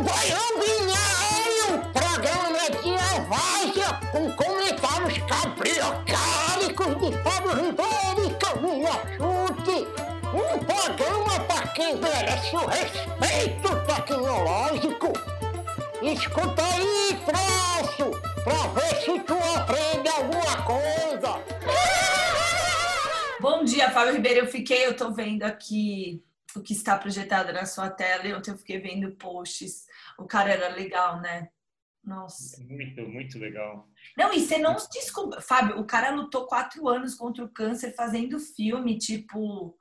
Goiânia, o programa de Evásia com comentários cabriocálicos de Fábio Ribeiro e Camila Chute. Um programa para quem merece o respeito tecnológico. Escuta aí, troço, pra ver se tu aprende alguma coisa. Bom dia, Fábio Ribeiro. Eu fiquei, eu tô vendo aqui o que está projetado na sua tela e ontem eu fiquei vendo posts. O cara era legal, né? Nossa. Muito, muito legal. Não, e você não desculpa. Fábio, o cara lutou quatro anos contra o câncer fazendo filme, tipo,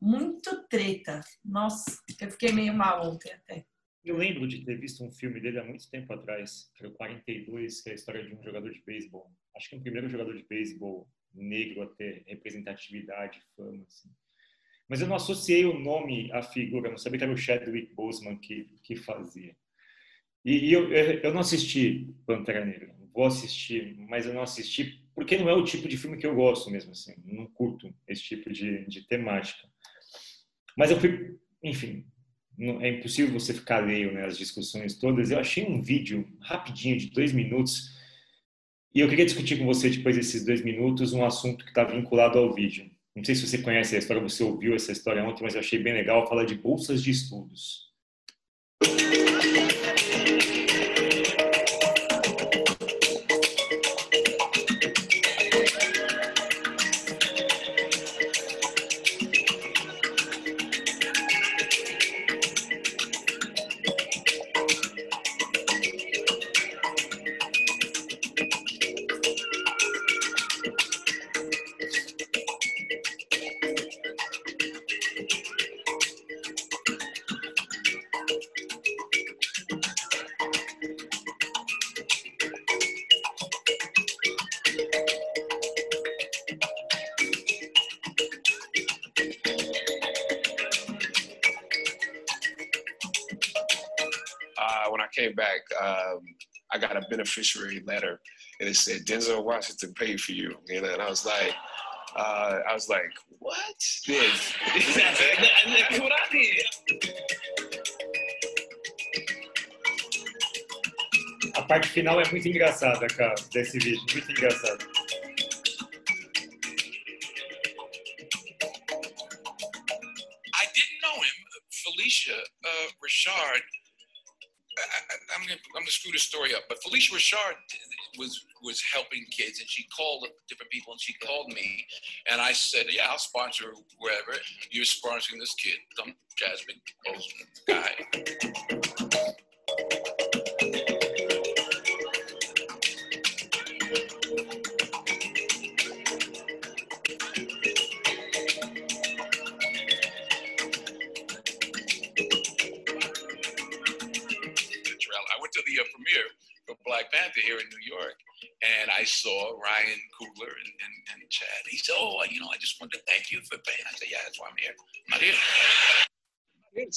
muito treta. Nossa, eu fiquei meio mal ontem até. Eu lembro de ter visto um filme dele há muito tempo atrás, que era o 42, que é a história de um jogador de beisebol. Acho que é o primeiro jogador de beisebol negro a ter representatividade, fama, assim. Mas eu não associei o nome à figura, eu não sabia que era o Chadwick Boseman que, que fazia. E, e eu, eu não assisti Pantera Negra, vou assistir, mas eu não assisti porque não é o tipo de filme que eu gosto mesmo, assim, não curto esse tipo de, de temática. Mas eu fui, enfim, não, é impossível você ficar alheio né, discussões todas. Eu achei um vídeo rapidinho de dois minutos e eu queria discutir com você depois desses dois minutos um assunto que está vinculado ao vídeo. Não sei se você conhece a história, você ouviu essa história ontem, mas eu achei bem legal falar de bolsas de estudos. Came back, um, I got a beneficiary letter, and it said Denzel Washington paid for you. You know, and I was like, uh, I was like, what? This? what I did. A parte final é muito engraçada, cara, desse vídeo, muito engraçada. Richard was was helping kids, and she called different people, and she called me, and I said, "Yeah, I'll sponsor wherever you're sponsoring this kid, some Jasmine guy."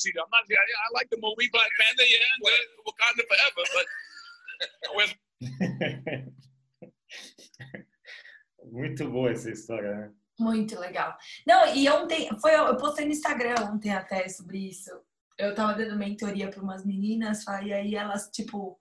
See them. I'm not. I, I like the movie Black Panther, yeah, Wakanda forever, but Muito boa essa história, né? Muito legal. Não, e ontem, foi, eu postei no Instagram ontem até sobre isso. eu tava dando mentoria para umas meninas, e aí elas, tipo,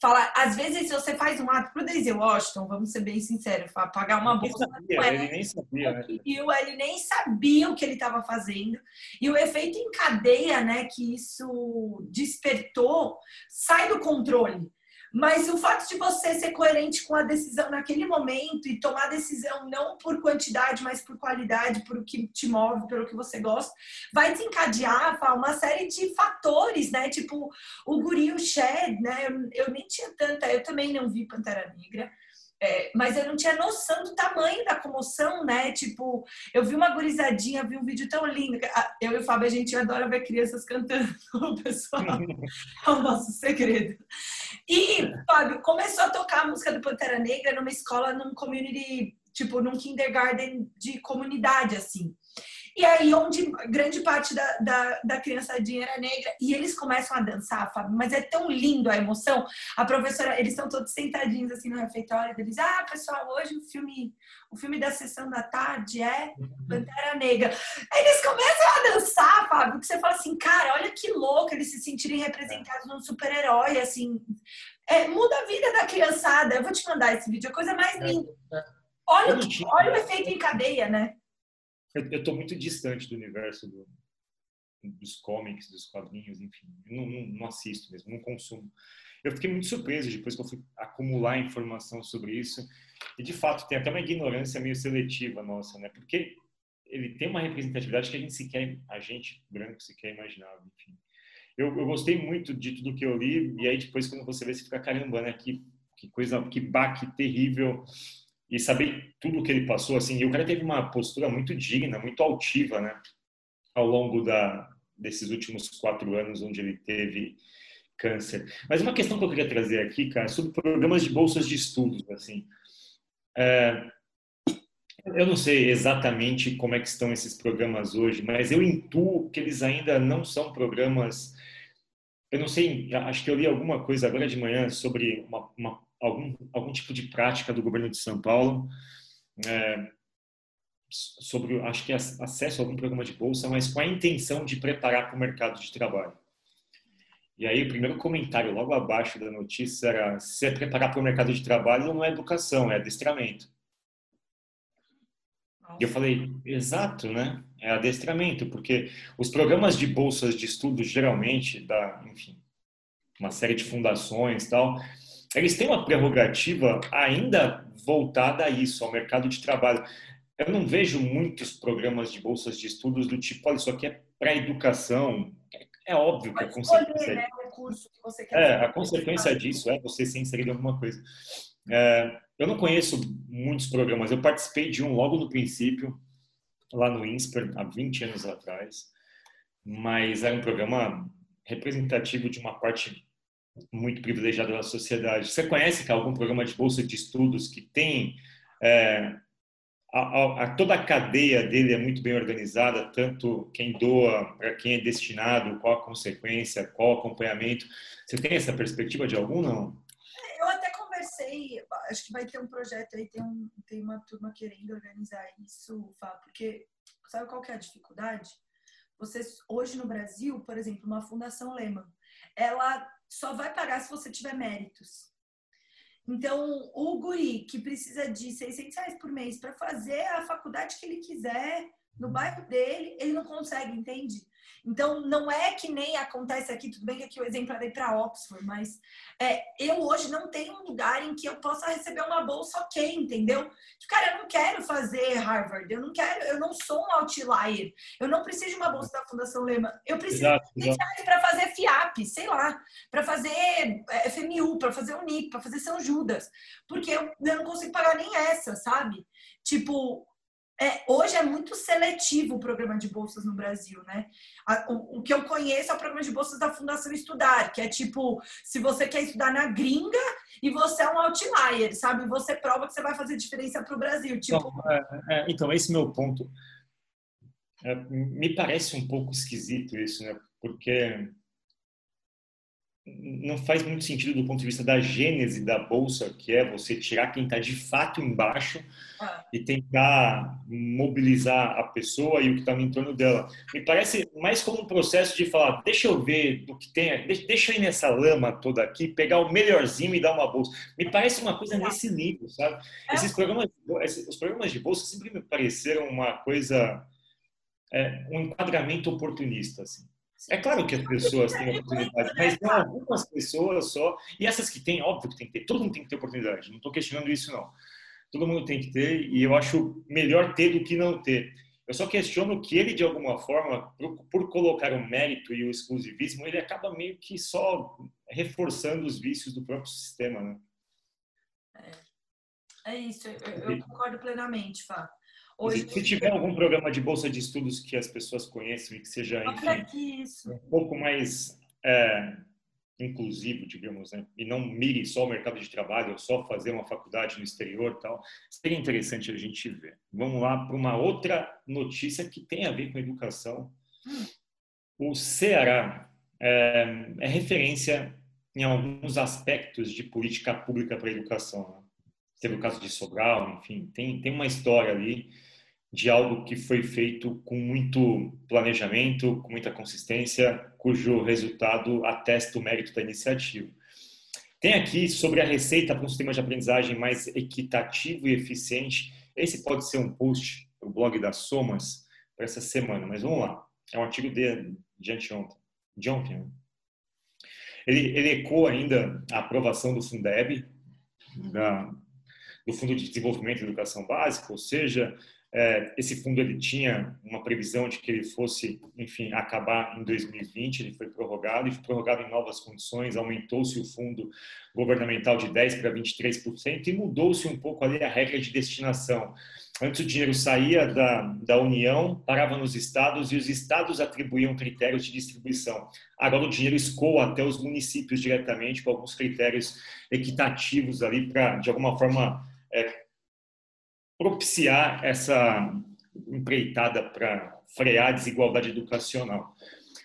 fala, às vezes se você faz um ato pro Daisy Washington, vamos ser bem sinceros, pagar uma bolsa. Sabia, é, ele nem sabia, né? ele nem sabia o que ele estava fazendo. E o efeito em cadeia, né, que isso despertou, sai do controle. Mas o fato de você ser coerente com a decisão naquele momento e tomar decisão não por quantidade, mas por qualidade, por o que te move, pelo que você gosta, vai desencadear uma série de fatores, né? Tipo, o guri, o Shed, né? Eu, eu nem tinha tanta, eu também não vi Pantera Negra. É, mas eu não tinha noção do tamanho da comoção, né? Tipo, eu vi uma gurizadinha, vi um vídeo tão lindo. Eu e o Fábio, a gente adora ver crianças cantando, pessoal. É o nosso segredo. E, Fábio, começou a tocar a música do Pantera Negra numa escola, num community, tipo, num kindergarten de comunidade, assim. E aí, onde grande parte da, da, da criançadinha era negra, e eles começam a dançar, Fábio, mas é tão lindo a emoção. A professora, eles estão todos sentadinhos assim no refeitório, eles, ah, pessoal, hoje o filme, o filme da sessão da tarde é Pantera Negra. Eles começam a dançar, Fábio, que você fala assim, cara, olha que louco eles se sentirem representados num super-herói, assim. É, muda a vida da criançada. Eu vou te mandar esse vídeo, é a coisa mais é, linda. É. Olha, olha o efeito em cadeia, né? Eu estou muito distante do universo do, dos comics, dos quadrinhos, enfim. Não, não, não, assisto mesmo, não consumo. Eu fiquei muito surpreso depois que eu fui acumular informação sobre isso. E, de fato, tem até uma ignorância meio seletiva nossa, né? Porque ele tem uma representatividade que a gente sequer, a gente branco sequer imaginava, enfim. Eu, eu gostei muito de tudo que eu li, e aí depois quando você vê, você fica, caramba, né? Que, que coisa, que baque terrível e saber tudo que ele passou, assim, e o cara teve uma postura muito digna, muito altiva, né, ao longo da, desses últimos quatro anos onde ele teve câncer. Mas uma questão que eu queria trazer aqui, cara, sobre programas de bolsas de estudos, assim, é, eu não sei exatamente como é que estão esses programas hoje, mas eu intuo que eles ainda não são programas. Eu não sei, acho que eu li alguma coisa agora de manhã sobre uma, uma algum, algum tipo de prática do governo de São Paulo é, sobre, acho que acesso a algum programa de bolsa, mas com a intenção de preparar para o mercado de trabalho. E aí, o primeiro comentário logo abaixo da notícia era: se é preparar para o mercado de trabalho, não é educação, é adestramento. E eu falei: exato, né? É adestramento, porque os programas de bolsas de estudo, geralmente, da, enfim, uma série de fundações tal, eles têm uma prerrogativa ainda voltada a isso, ao mercado de trabalho. Eu não vejo muitos programas de bolsas de estudos do tipo, olha, isso aqui é para educação. É óbvio que a consequência, né, é, a consequência disso é você ser inserido em alguma coisa. É, eu não conheço muitos programas. Eu participei de um logo no princípio, lá no INSPER, há 20 anos atrás, mas era um programa representativo de uma parte muito privilegiada da sociedade. Você conhece algum programa de bolsa de estudos que tem é, a, a, a, toda a cadeia dele é muito bem organizada, tanto quem doa, para quem é destinado, qual a consequência, qual o acompanhamento. Você tem essa perspectiva de algum, não? Eu até conversei, acho que vai ter um projeto aí, tem, um, tem uma turma querendo organizar isso, Fá, porque sabe qual que é a dificuldade? Vocês, hoje no Brasil, por exemplo, uma Fundação Lehman, ela só vai pagar se você tiver méritos. Então, o guri que precisa de 600 reais por mês para fazer a faculdade que ele quiser no bairro dele, ele não consegue, entende? Então, não é que nem acontece aqui, tudo bem que aqui o exemplo é para Oxford, mas é, eu hoje não tenho um lugar em que eu possa receber uma bolsa ok, entendeu? Cara, eu não quero fazer Harvard, eu não quero, eu não sou um outlier, eu não preciso de uma bolsa da Fundação Lehman, eu preciso de para fazer FIAP, sei lá, para fazer é, FMU, para fazer Unip, para fazer São Judas, porque eu, eu não consigo pagar nem essa, sabe? Tipo, é, hoje é muito seletivo o programa de bolsas no Brasil, né? O, o, que eu conheço é o programa de bolsas da Fundação Estudar, que é tipo, se você quer estudar na gringa e você é um outlier, sabe? Você prova que você vai fazer diferença para o Brasil. Tipo... Então, é, é, então, esse é meu ponto. É, me parece um pouco esquisito isso, né? Porque não faz muito sentido do ponto de vista da gênese da bolsa, que é você tirar quem está de fato embaixo ah. e tentar mobilizar a pessoa e o que está no entorno dela. Me parece mais como um processo de falar, deixa eu ver do que tem, deixa eu ir nessa lama toda aqui, pegar o melhorzinho e dar uma bolsa. Me parece uma coisa nesse nível, sabe? É. Esses programas, os programas de bolsa sempre me pareceram uma coisa, é, um enquadramento oportunista, assim. É claro que as pessoas têm oportunidade, mas tem algumas pessoas só, e essas que têm, óbvio que tem que ter, todo mundo tem que ter oportunidade, não estou questionando isso não. Todo mundo tem que ter, e eu acho melhor ter do que não ter. Eu só questiono que ele, de alguma forma, por, por colocar o mérito e o exclusivismo, ele acaba meio que só reforçando os vícios do próprio sistema, né? É, é isso, eu, eu concordo plenamente, Fá. Hoje, se tiver algum programa de bolsa de estudos que as pessoas conheçam e que seja enfim, um pouco mais é, inclusivo, digamos, né? e não mire só o mercado de trabalho, ou só fazer uma faculdade no exterior tal, seria interessante a gente ver. Vamos lá para uma outra notícia que tem a ver com educação. O Ceará é, é referência em alguns aspectos de política pública para a educação. Né? Teve o caso de Sobral, enfim, tem, tem uma história ali de algo que foi feito com muito planejamento, com muita consistência, cujo resultado atesta o mérito da iniciativa. Tem aqui sobre a receita para um sistema de aprendizagem mais equitativo e eficiente. Esse pode ser um post o blog das Somas para essa semana, mas vamos lá. É um artigo de, de anteontem. De ontem. Né? Ele, ele ecoa ainda a aprovação do Fundeb, da, do Fundo de Desenvolvimento da Educação Básica, ou seja, esse fundo ele tinha uma previsão de que ele fosse, enfim, acabar em 2020, ele foi prorrogado e foi prorrogado em novas condições, aumentou-se o fundo governamental de 10 para 23% e mudou-se um pouco ali a regra de destinação. Antes o dinheiro saía da, da União, parava nos estados e os estados atribuíam critérios de distribuição. Agora o dinheiro escoa até os municípios diretamente com alguns critérios equitativos ali para, de alguma forma, é, propiciar essa empreitada para frear a desigualdade educacional.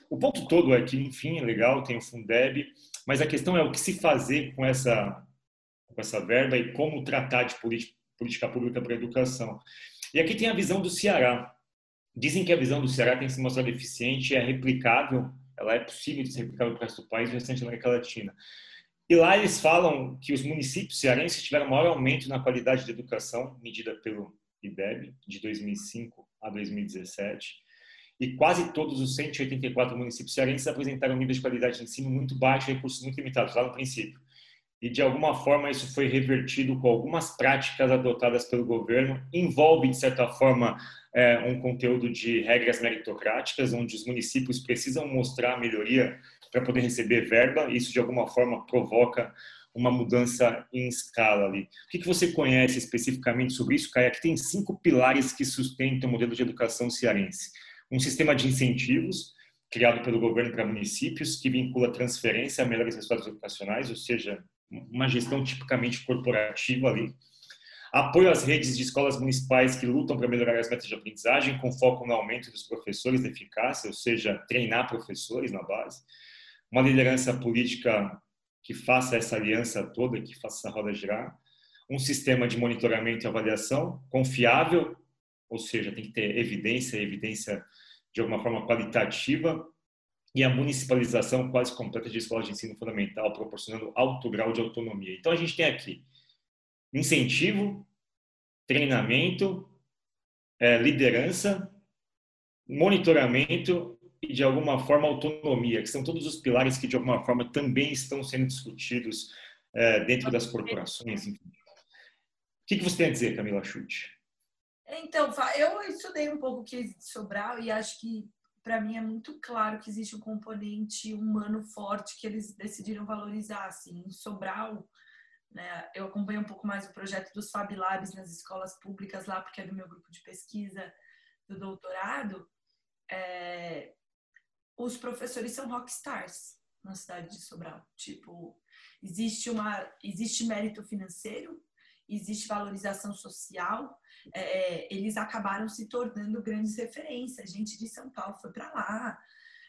O ponto todo é que, enfim, é legal, tem o Fundeb, mas a questão é o que se fazer com essa, com essa verba e como tratar de política pública para a educação. E aqui tem a visão do Ceará. Dizem que a visão do Ceará tem se mostrado eficiente, é replicável, ela é possível de ser replicável para o resto do país e restante da América Latina. E lá eles falam que os municípios cearenses tiveram maior aumento na qualidade de educação, medida pelo IDEB, de 2005 a 2017. E quase todos os 184 municípios cearenses apresentaram nível de qualidade de ensino muito baixo e recursos muito limitados, lá no princípio. E, de alguma forma, isso foi revertido com algumas práticas adotadas pelo governo. Envolve, de certa forma, é, um conteúdo de regras meritocráticas, onde os municípios precisam mostrar a melhoria para poder receber verba. Isso, de alguma forma, provoca uma mudança em escala ali. O que, que você conhece especificamente sobre isso, Caia? Aqui tem cinco pilares que sustentam o modelo de educação cearense. Um sistema de incentivos, criado pelo governo para municípios, que vincula transferência a melhores resultados educacionais, ou seja, uma gestão tipicamente corporativa ali. Apoio às redes de escolas municipais que lutam para melhorar as metas de aprendizagem, com foco no aumento dos professores de eficácia, ou seja, treinar professores na base uma liderança política que faça essa aliança toda, que faça essa roda girar, um sistema de monitoramento e avaliação confiável, ou seja, tem que ter evidência, evidência de alguma forma qualitativa, e a municipalização quase completa de escolas de ensino fundamental, proporcionando alto grau de autonomia. Então a gente tem aqui incentivo, treinamento, é, liderança, monitoramento de alguma forma, autonomia, que são todos os pilares que, de alguma forma, também estão sendo discutidos é, dentro das corporações. O que, que você tem a dizer, Camila Chute? Então, eu estudei um pouco o que de Sobral e acho que, para mim, é muito claro que existe um componente humano forte que eles decidiram valorizar. Assim, em Sobral, né, eu acompanho um pouco mais o projeto dos Fab Labs nas escolas públicas lá, porque é do meu grupo de pesquisa do doutorado. É, os professores são rockstars na cidade de Sobral. Tipo, existe uma existe mérito financeiro, existe valorização social. É, é eles acabaram se tornando grandes referências. Gente de São Paulo foi para lá.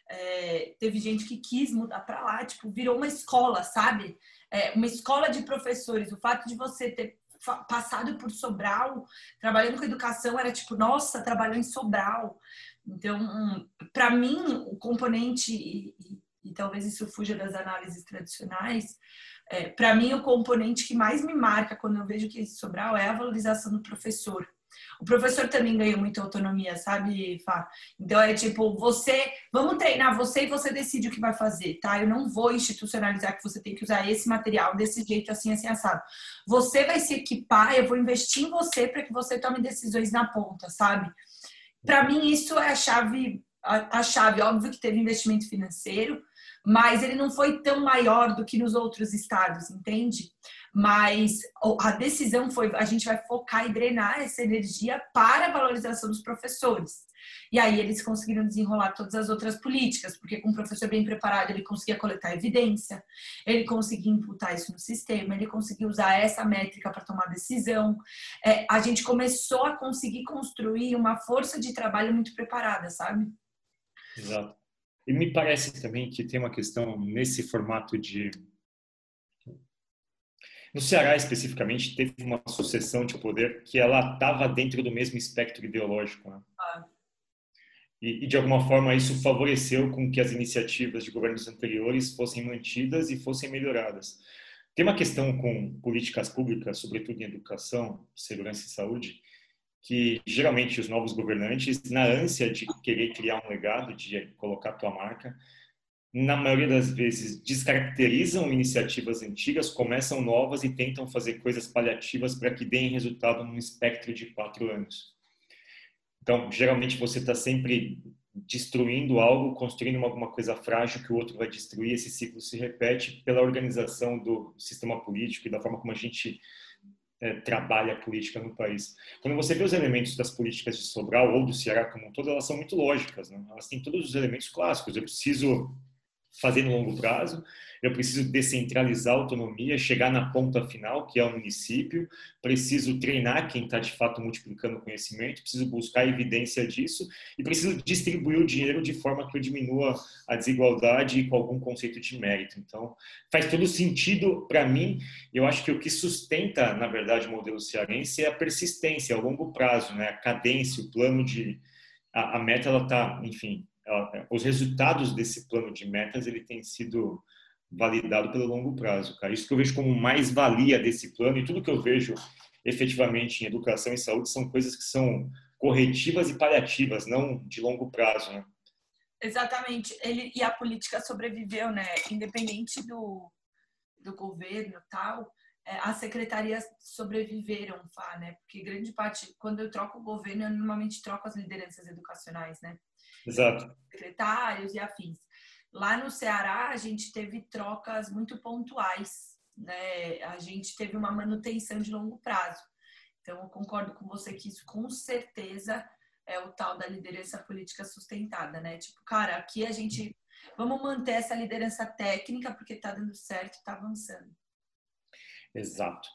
É, teve gente que quis mudar para lá, tipo, virou uma escola, sabe? É, uma escola de professores. O fato de você ter passado por Sobral, trabalhando com educação, era tipo, nossa, trabalhou em Sobral. Então, para mim, o componente, e, e, e, talvez isso fuja das análises tradicionais, é, para mim, o componente que mais me marca quando eu vejo que Sobral é a valorização do professor. O professor também ganha muita autonomia, sabe, Fá? Então é tipo, você, vamos treinar você e você decide o que vai fazer, tá? Eu não vou institucionalizar que você tem que usar esse material desse jeito, assim, assim, assado. Você vai se equipar, eu vou investir em você para que você tome decisões na ponta, sabe? Para mim, isso é a chave, a, a chave. Óbvio que teve investimento financeiro, mas ele não foi tão maior do que nos outros estados, entende? Mas a decisão foi: a gente vai focar e drenar essa energia para a valorização dos professores. E aí eles conseguiram desenrolar todas as outras políticas, porque com um professor bem preparado ele conseguia coletar evidência, ele conseguia imputar isso no sistema, ele conseguia usar essa métrica para tomar decisão. É, a gente começou a conseguir construir uma força de trabalho muito preparada, sabe? Exato. E me parece também que tem uma questão nesse formato de no Ceará, especificamente, teve uma sucessão de poder que ela estava dentro do mesmo espectro ideológico. Né? E, e, de alguma forma, isso favoreceu com que as iniciativas de governos anteriores fossem mantidas e fossem melhoradas. Tem uma questão com políticas públicas, sobretudo em educação, segurança e saúde, que geralmente os novos governantes, na ânsia de querer criar um legado, de colocar tua marca, na maioria das vezes, descaracterizam iniciativas antigas, começam novas e tentam fazer coisas paliativas para que deem resultado num espectro de quatro anos. Então, geralmente você está sempre destruindo algo, construindo alguma coisa frágil que o outro vai destruir. Esse ciclo se repete pela organização do sistema político e da forma como a gente é, trabalha a política no país. Quando você vê os elementos das políticas de Sobral ou do Ceará como um todo, elas são muito lógicas. Né? Elas têm todos os elementos clássicos. Eu preciso fazer no longo prazo, eu preciso descentralizar a autonomia, chegar na ponta final, que é o município, preciso treinar quem está de fato multiplicando o conhecimento, preciso buscar evidência disso e preciso distribuir o dinheiro de forma que eu diminua a desigualdade com algum conceito de mérito. Então, faz todo sentido para mim. Eu acho que o que sustenta, na verdade, o modelo cearense é a persistência, a longo prazo, né? a cadência, o plano de. A, a meta, ela está, enfim, os resultados desse plano de metas ele tem sido validado pelo longo prazo, cara. Isso que eu vejo como mais valia desse plano e tudo que eu vejo efetivamente em educação e saúde são coisas que são corretivas e paliativas, não de longo prazo, né? Exatamente. Ele e a política sobreviveu, né? Independente do, do governo tal, é, as secretarias sobreviveram, né? Porque grande parte, quando eu troco o governo, eu normalmente troco as lideranças educacionais, né? Exato. secretários e afins. Lá no Ceará, a gente teve trocas muito pontuais, né? A gente teve uma manutenção de longo prazo. Então, eu concordo com você que isso, com certeza, é o tal da liderança política sustentada, né? Tipo, cara, aqui a gente vamos manter essa liderança técnica porque está dando certo, está avançando. Exato.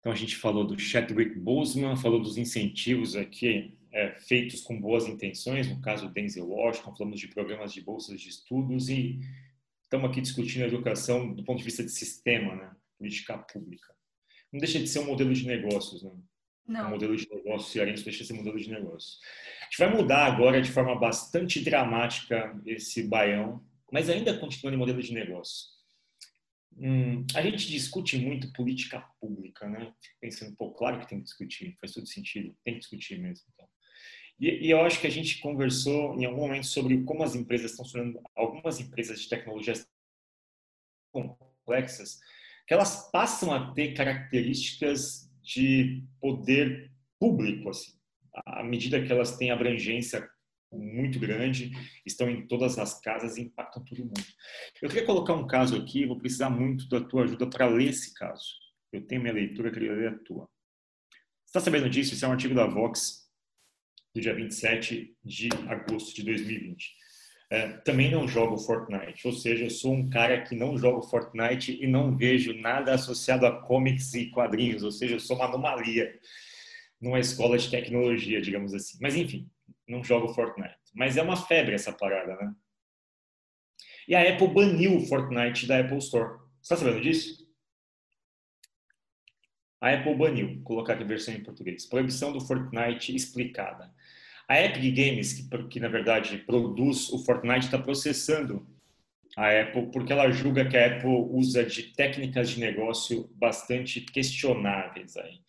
Então a gente falou do Chadwick Boseman, falou dos incentivos aqui é, feitos com boas intenções, no caso Denzel Washington, falamos de programas de bolsas de estudos e estamos aqui discutindo a educação do ponto de vista de sistema, né? política pública. Não deixa de ser um modelo de negócios, né? Não. Um modelo de negócio cearense deixa de ser modelo de negócios. A gente vai mudar agora de forma bastante dramática esse baião, mas ainda continuando em modelo de negócio. Hum, a gente discute muito política pública, né? Pensando, pô, claro que tem que discutir, faz todo sentido, tem que discutir mesmo. Então. E, e, eu acho que a gente conversou em algum momento sobre como as empresas estão funcionando, algumas empresas de tecnologias complexas, que elas passam a ter características de poder público, assim, à medida que elas têm abrangência muito grande, estão em todas as casas e impactam todo mundo. Eu queria colocar um caso aqui, vou precisar muito da tua ajuda para ler esse caso. Eu tenho minha leitura, queria ler a tua. Você está sabendo disso? Esse é um artigo da Vox do dia 27 de agosto de 2020. É, também não jogo Fortnite, ou seja, eu sou um cara que não jogo Fortnite e não vejo nada associado a comics e quadrinhos, ou seja, eu sou uma anomalia numa escola de tecnologia, digamos assim. Mas enfim, não jogo Fortnite. Mas é uma febre essa parada, né? E a Apple baniu o Fortnite da Apple Store. Você está sabendo disso? A Apple baniu, vou colocar aqui a versão em português. Proibição do Fortnite explicada. A Epic Games, que, que na verdade produz o Fortnite, está processando a Apple porque ela julga que a Apple usa de técnicas de negócio bastante questionáveis aí.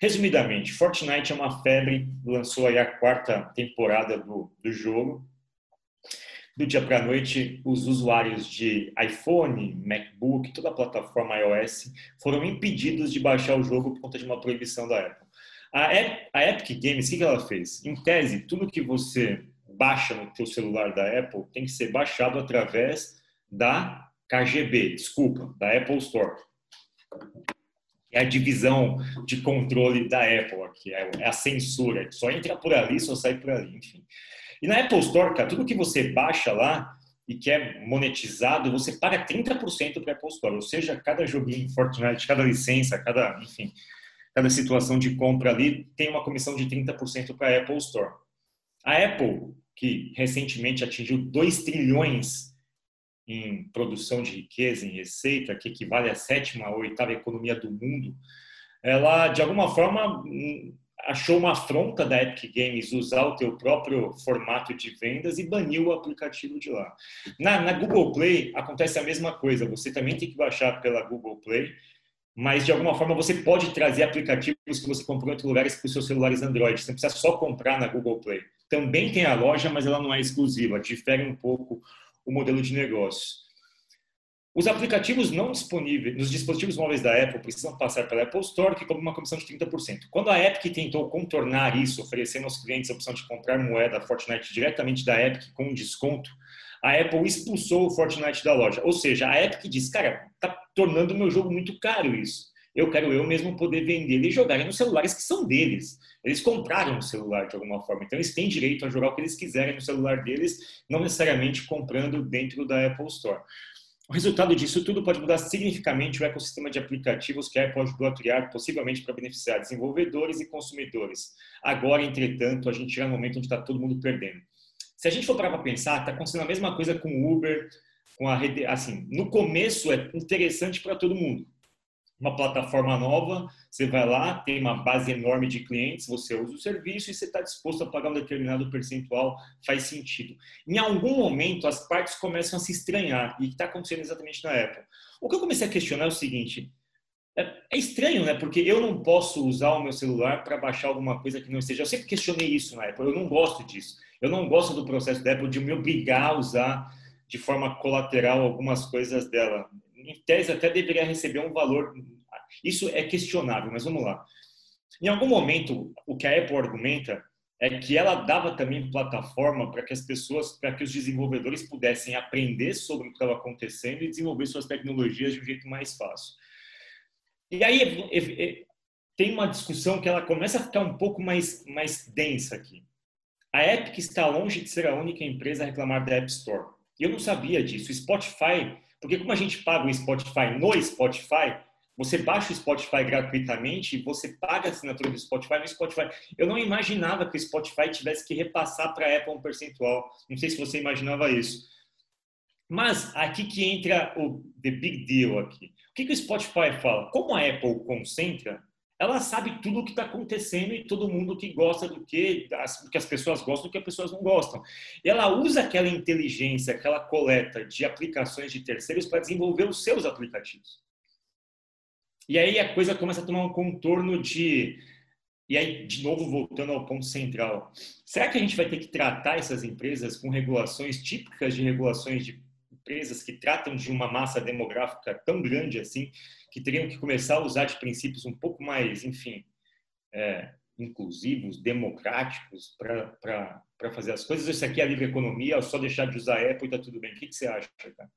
Resumidamente, Fortnite é uma febre, lançou aí a quarta temporada do, do jogo. Do dia para a noite, os usuários de iPhone, MacBook, toda a plataforma iOS foram impedidos de baixar o jogo por conta de uma proibição da Apple. A, a Epic Games, o que ela fez? Em tese, tudo que você baixa no teu celular da Apple tem que ser baixado através da KGB, desculpa, da Apple Store. é a divisão de controle da Apple, que é, é a censura, só entra por ali, só sai por ali, enfim. E na Apple Store, cara, tudo que você baixa lá e que é monetizado, você paga 30% para a Apple Store, ou seja, cada joguinho Fortnite, cada licença, cada, enfim, cada situação de compra ali tem uma comissão de 30% para a Apple Store. A Apple, que recentemente atingiu 2 trilhões em produção de riqueza, em receita, que equivale à sétima ou oitava economia do mundo, ela, de alguma forma, hum, achou uma afronta da Epic Games usar o teu próprio formato de vendas e baniu o aplicativo de lá. Na, na, Google Play acontece a mesma coisa. Você também tem que baixar pela Google Play, mas de alguma forma você pode trazer aplicativos que você comprou em outros lugares para os seus celulares Android. Você não precisa só comprar na Google Play. Também tem a loja, mas ela não é exclusiva. Difere um pouco o modelo de negócio. Os aplicativos não disponíveis nos dispositivos móveis da Apple precisam passar pela Apple Store, que cobra uma comissão de 30%. Quando a Epic tentou contornar isso, oferecendo aos clientes a opção de comprar moeda Fortnite diretamente da Epic com desconto, a Apple expulsou o Fortnite da loja. Ou seja, a Epic diz, cara, tá tornando o meu jogo muito caro isso. Eu quero eu mesmo poder vender e jogar nos celulares que são deles. Eles compraram o celular de alguma forma, então eles têm direito a jogar o que eles quiserem no celular deles, não necessariamente comprando dentro da Apple Store. O resultado disso tudo pode mudar significativamente o ecossistema de aplicativos que a Apple ajudou a criar, possivelmente para beneficiar desenvolvedores e consumidores. Agora, entretanto, a gente chega no momento onde está todo mundo perdendo. Se a gente for parar para pensar, está acontecendo a mesma coisa com o Uber, com a rede. Assim, no começo é interessante para todo mundo uma plataforma nova, você vai lá, tem uma base enorme de clientes, você usa o serviço e você está disposto a pagar um determinado percentual, faz sentido. Em algum momento, as partes começam a se estranhar, e está acontecendo exatamente na Apple. O que eu comecei a questionar é o seguinte: é, é estranho, né? Porque eu não posso usar o meu celular para baixar alguma coisa que não esteja. Eu sempre questionei isso na Apple, eu não gosto disso. Eu não gosto do processo da Apple de me obrigar a usar de forma colateral algumas coisas dela em tese, até deveria receber um valor. Isso é questionável, mas vamos lá. Em algum momento, o que a Apple argumenta é que ela dava também plataforma para que as pessoas, para que os desenvolvedores pudessem aprender sobre o que estava acontecendo e desenvolver suas tecnologias de um jeito mais fácil. E aí tem uma discussão que ela começa a ficar um pouco mais, mais densa aqui. A Epic está longe de ser a única empresa a reclamar da App Store. E eu não sabia disso. O Spotify porque como a gente paga o Spotify no Spotify, você baixa o Spotify gratuitamente e você paga a assinatura do Spotify no Spotify. Eu não imaginava que o Spotify tivesse que repassar para a Apple um percentual. Não sei se você imaginava isso. Mas aqui que entra o the big deal aqui. O que, que o Spotify fala? Como a Apple concentra, ela sabe tudo o que está acontecendo e todo mundo que gosta do que, do que as pessoas gostam do que as pessoas não gostam. E ela usa aquela inteligência, aquela coleta de aplicações de terceiros para desenvolver os seus aplicativos. E aí a coisa começa a tomar um contorno de. E aí, de novo, voltando ao ponto central. Será que a gente vai ter que tratar essas empresas com regulações típicas de regulações de empresas que tratam de uma massa demográfica tão grande assim, que teriam que começar a usar de princípios um pouco mais, enfim, é, inclusivos, democráticos para fazer as coisas. Isso aqui é a livre economia, é só deixar de usar Apple e está tudo bem. O que, que você acha, cara?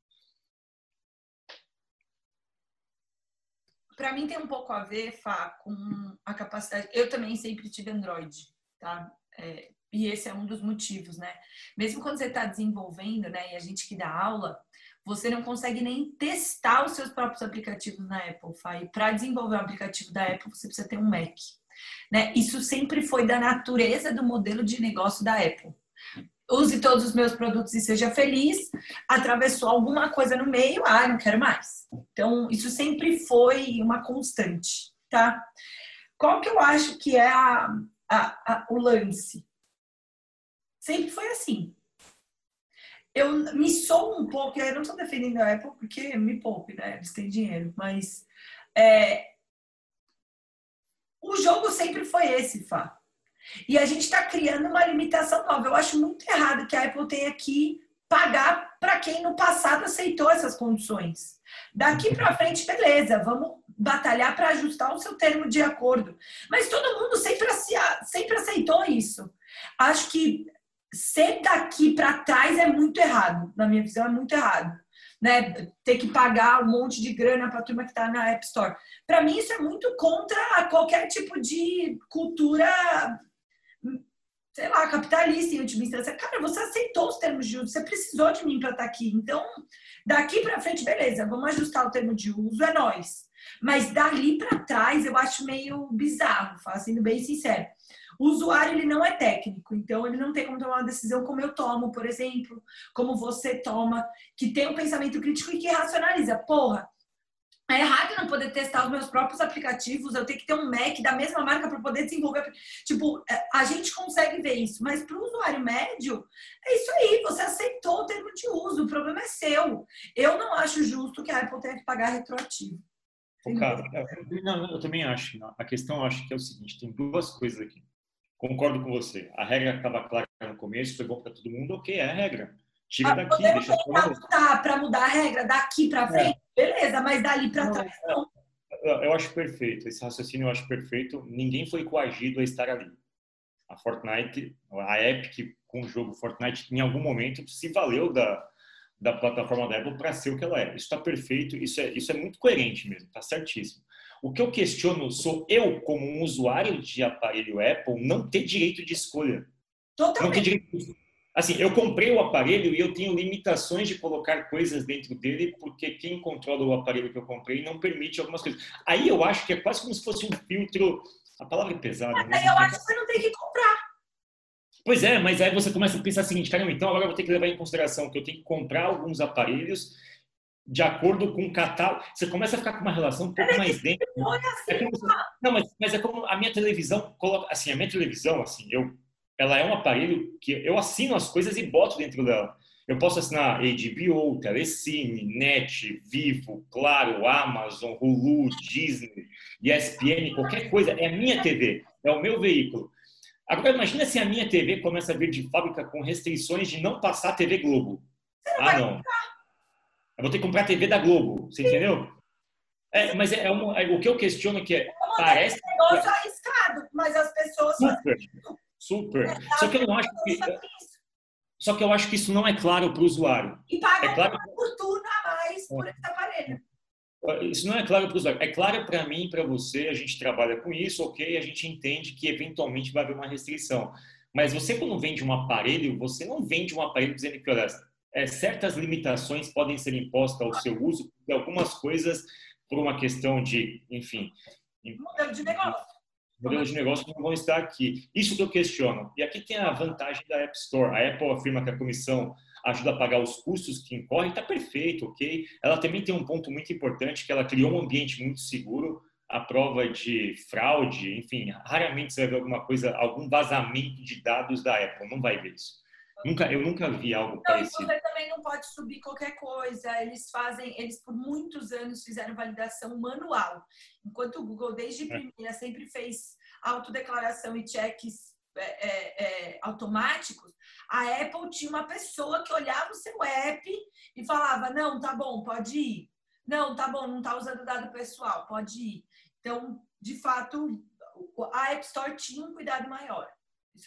Para mim tem um pouco a ver, Fá, com a capacidade. Eu também sempre tive Android, tá? É, e esse é um dos motivos, né? Mesmo quando você está desenvolvendo, né? E a gente que dá aula, você não consegue nem testar os seus próprios aplicativos na Apple. Para desenvolver um aplicativo da Apple, você precisa ter um Mac. Né? Isso sempre foi da natureza do modelo de negócio da Apple. Use todos os meus produtos e seja feliz. Atravessou alguma coisa no meio, ah, não quero mais. Então, isso sempre foi uma constante, tá? Qual que eu acho que é a, a, a, o lance? Sempre foi assim. Eu me sou um pouco, eu não estou defendendo a Apple porque me poupe, né? Eles têm dinheiro, mas é, o jogo sempre foi esse, Fá. E a gente está criando uma limitação nova. Eu acho muito errado que a Apple tenha que pagar para quem no passado aceitou essas condições. Daqui para frente, beleza, vamos batalhar para ajustar o seu termo de acordo. Mas todo mundo sempre, sempre aceitou isso. Acho que ser daqui para trás é muito errado, na minha visão é muito errado. Né, ter que pagar um monte de grana para a turma que está na App Store. Para mim, isso é muito contra qualquer tipo de cultura, sei lá, capitalista última instância. Cara, você aceitou os termos de uso, você precisou de mim para estar tá aqui. Então, daqui para frente, beleza, vamos ajustar o termo de uso, é nós. Mas dali para trás, eu acho meio bizarro, sendo bem sincero. O usuário ele não é técnico, então ele não tem como tomar uma decisão como eu tomo, por exemplo, como você toma, que tem um pensamento crítico e que racionaliza. Porra, é errado não poder testar os meus próprios aplicativos, eu tenho que ter um Mac da mesma marca para poder desenvolver. Tipo, é, a gente consegue ver isso, mas para o usuário médio, é isso aí, você aceitou o termo de uso, o problema é seu. Eu não acho justo que a Apple tenha que pagar retroativo. Cara, não, eu também acho. A questão eu acho que é o seguinte: tem duas coisas aqui. Concordo com você. A regra estava clara no começo, foi bom para todo mundo, ok, é a regra. Tira ah, daqui, deixa para para mudar a regra daqui para é. frente, é. beleza, mas dali para trás não. Eu acho perfeito, esse raciocínio eu acho perfeito. Ninguém foi coagido a estar ali. A Fortnite, a Epic com o jogo Fortnite, em algum momento se valeu da, da plataforma da Apple para ser o que ela é. Isso está perfeito, isso é, isso é muito coerente mesmo, está certíssimo. O que eu questiono sou eu, como um usuário de aparelho Apple, não ter direito de escolha. Totalmente. Não ter direito de... Assim, eu comprei o aparelho e eu tenho limitações de colocar coisas dentro dele, porque quem controla o aparelho que eu comprei não permite algumas coisas. Aí eu acho que é quase como se fosse um filtro. A palavra é pesada. Mas aí eu acho que você não tem que comprar. Pois é, mas aí você começa a pensar o seguinte, caramba, então agora eu vou ter que levar em consideração que eu tenho que comprar alguns aparelhos de acordo com o catálogo. Você começa a ficar com uma relação um pouco mais dentro. É como, não, mas, mas é como a minha televisão coloca. Assim, a minha televisão, assim, eu, ela é um aparelho que eu assino as coisas e boto dentro dela. Eu posso assinar HBO, Telecine, Net, Vivo, Claro, Amazon, Hulu, Disney, ESPN, qualquer coisa. É a minha TV, é o meu veículo. Agora, imagina se a minha TV começa a vir de fábrica com restrições de não passar TV Globo. Ah, não. Eu vou ter que comprar a TV da Globo, você entendeu? É, mas é, é, é, o que eu questiono é que é, parece um negócio arriscado, mas as pessoas super, super. É, só que eu não acho que só que eu acho que isso não é claro para o usuário. E paga é claro... uma fortuna a mais por esse aparelho. Isso não é claro para o usuário. É claro para mim, para você, a gente trabalha com isso, ok? A gente entende que eventualmente vai haver uma restrição. Mas você, quando vende um aparelho, você não vende um aparelho dizendo que, olha, é, certas limitações podem ser impostas ao seu uso, e algumas coisas por uma questão de, enfim... Modelo de negócio. Modelos de negócio não vão estar aqui. Isso que eu questiono. E aqui tem a vantagem da App Store. A Apple afirma que a comissão ajuda a pagar os custos que incorrem, está perfeito, ok? Ela também tem um ponto muito importante, que ela criou um ambiente muito seguro, a prova de fraude, enfim, raramente você vai ver alguma coisa, algum vazamento de dados da Apple, não vai ver isso. Nunca, eu nunca vi algo não, parecido. Você também não pode subir qualquer coisa. Eles fazem, eles por muitos anos fizeram validação manual, enquanto o Google desde é. primeira sempre fez autodeclaração e checks é, é, é, automáticos. A Apple tinha uma pessoa que olhava o seu app e falava: não, tá bom, pode ir. Não, tá bom, não tá usando dado pessoal, pode ir. Então, de fato, a App Store tinha um cuidado maior.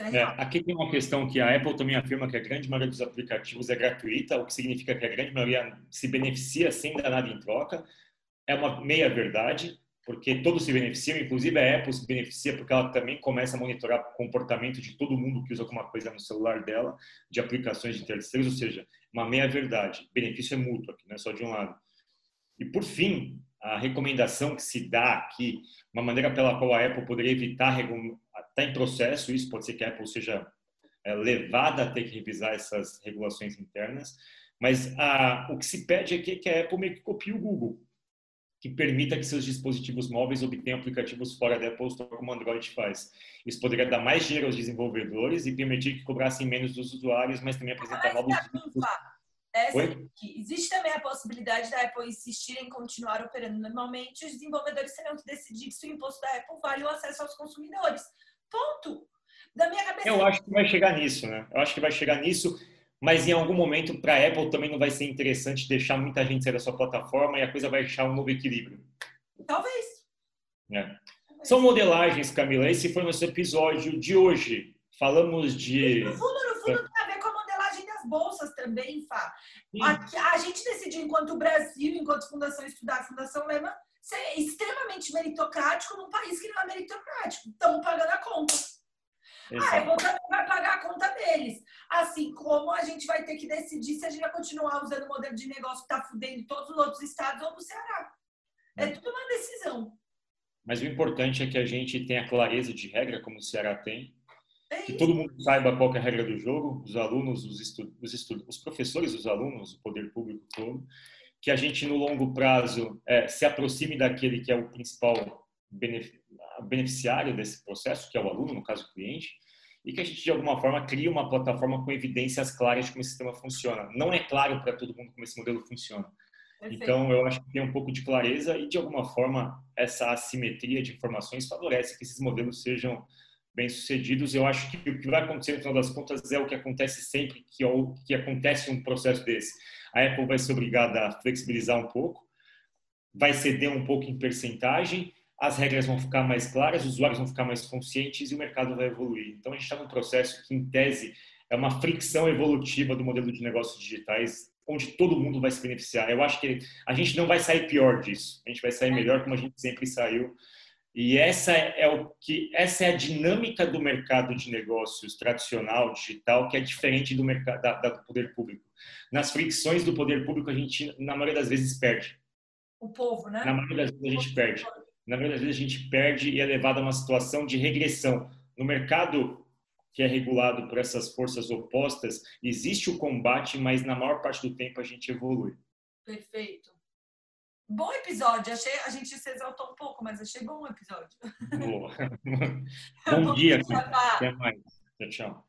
É é, aqui tem uma questão que a Apple também afirma que a grande maioria dos aplicativos é gratuita, o que significa que a grande maioria se beneficia sem dar nada em troca. É uma meia verdade, porque todos se beneficiam, inclusive a Apple se beneficia porque ela também começa a monitorar o comportamento de todo mundo que usa alguma coisa no celular dela, de aplicações de terceiros, ou seja, uma meia verdade. benefício é mútuo aqui, não é só de um lado. E por fim, a recomendação que se dá aqui, uma maneira pela qual a Apple poderia evitar está em processo, isso pode ser que a Apple seja é, levada a ter que revisar essas regulações internas, mas a, o que se pede aqui é que a Apple meio que copie o Google, que permita que seus dispositivos móveis obtenham aplicativos fora da Apple Store, como o Android faz. Isso poderia dar mais dinheiro aos desenvolvedores e permitir que cobrassem menos dos usuários, mas também apresentar novos... Essa aqui. Existe também a possibilidade da Apple insistir em continuar operando normalmente, os desenvolvedores terão que decidir se o imposto da Apple vale o acesso aos consumidores. Ponto. Da minha cabeça. Eu acho que vai chegar nisso, né? Eu acho que vai chegar nisso, mas em algum momento para a Apple também não vai ser interessante deixar muita gente sair da sua plataforma e a coisa vai achar um novo equilíbrio. Talvez. É. São modelagens, Camila. Esse foi o nosso episódio de hoje. Falamos de. No fundo, no fundo, tá bolsas também, Fá. A, a, gente decidiu, enquanto Brasil, enquanto Fundação Estudar, Fundação Lema, ser extremamente meritocrático num país que não é meritocrático. Estamos pagando a conta. Exato. Ah, a conta vai pagar a conta deles. Assim como a gente vai ter que decidir se a gente vai continuar usando o modelo de negócio que está fudendo todos os outros estados ou no Ceará. É tudo uma decisão. Mas o importante é que a gente tenha clareza de regra, como o Ceará tem, é que todo mundo saiba qual é a regra do jogo, os alunos, os, estu os, estu os professores, os alunos, o poder público todo, que a gente no longo prazo é, se aproxime daquele que é o principal beneficiário desse processo, que é o aluno, no caso o cliente, e que a gente de alguma forma crie uma plataforma com evidências claras de como esse sistema funciona. Não é claro para todo mundo como esse modelo funciona. Perfeito. Então, eu acho que tem um pouco de clareza e, de alguma forma, essa assimetria de informações favorece que esses modelos sejam bem-sucedidos. Eu acho que o que vai acontecer, no final das contas, é o que acontece sempre que, que acontece um processo desse. A Apple vai ser obrigada a flexibilizar um pouco, vai ceder um pouco em percentagem, as regras vão ficar mais claras, os usuários vão ficar mais conscientes e o mercado vai evoluir. Então, a gente está num processo que, em tese, é uma fricção evolutiva do modelo de negócios digitais onde todo mundo vai se beneficiar. Eu acho que a gente não vai sair pior disso. A gente vai sair melhor como a gente sempre saiu. E essa é o que essa é a dinâmica do mercado de negócios tradicional, digital, que é diferente do mercado da, da, do poder público. Nas fricções do poder público a gente na maioria das vezes perde. O povo, né? Na maioria das vezes a gente perde. Na maioria das vezes a gente perde e é levado a uma situação de regressão. No mercado que é regulado por essas forças opostas, existe o combate, mas na maior parte do tempo a gente evolui. Perfeito. Bom episódio. Achei, a gente se exaltou um pouco, mas achei bom o episódio. Boa. bom dia. Até mais. Tchau, tchau.